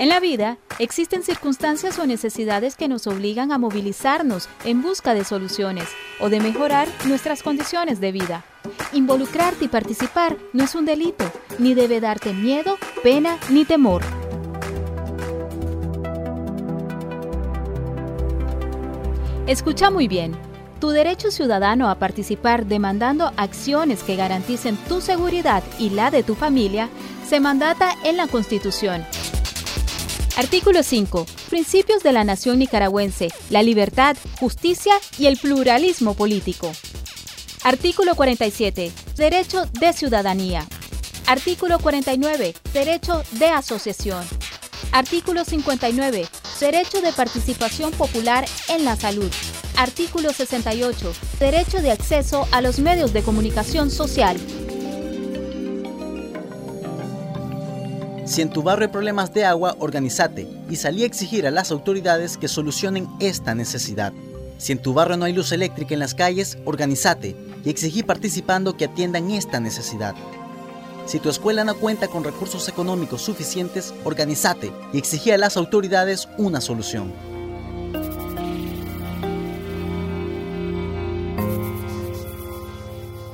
En la vida existen circunstancias o necesidades que nos obligan a movilizarnos en busca de soluciones o de mejorar nuestras condiciones de vida. Involucrarte y participar no es un delito, ni debe darte miedo, pena ni temor. Escucha muy bien. Tu derecho ciudadano a participar demandando acciones que garanticen tu seguridad y la de tu familia se mandata en la Constitución Artículo 5. Principios de la nación nicaragüense, la libertad, justicia y el pluralismo político. Artículo 47. Derecho de ciudadanía. Artículo 49. Derecho de asociación. Artículo 59. Derecho de participación popular en la salud. Artículo 68. Derecho de acceso a los medios de comunicación social. Si en tu barrio hay problemas de agua, organízate y salí a exigir a las autoridades que solucionen esta necesidad. Si en tu barrio no hay luz eléctrica en las calles, organízate y exigí participando que atiendan esta necesidad. Si tu escuela no cuenta con recursos económicos suficientes, organízate y exigí a las autoridades una solución.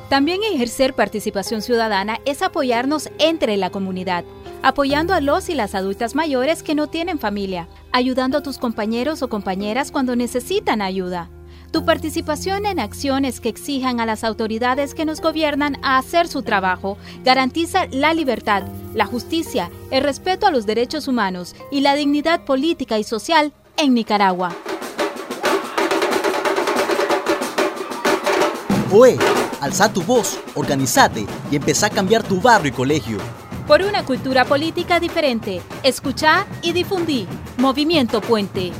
También ejercer participación ciudadana es apoyarnos entre la comunidad apoyando a los y las adultas mayores que no tienen familia, ayudando a tus compañeros o compañeras cuando necesitan ayuda. Tu participación en acciones que exijan a las autoridades que nos gobiernan a hacer su trabajo garantiza la libertad, la justicia, el respeto a los derechos humanos y la dignidad política y social en Nicaragua. Oe, alza tu voz, organizate y empezá a cambiar tu barrio y colegio por una cultura política diferente. Escucha y difundí. Movimiento Puente.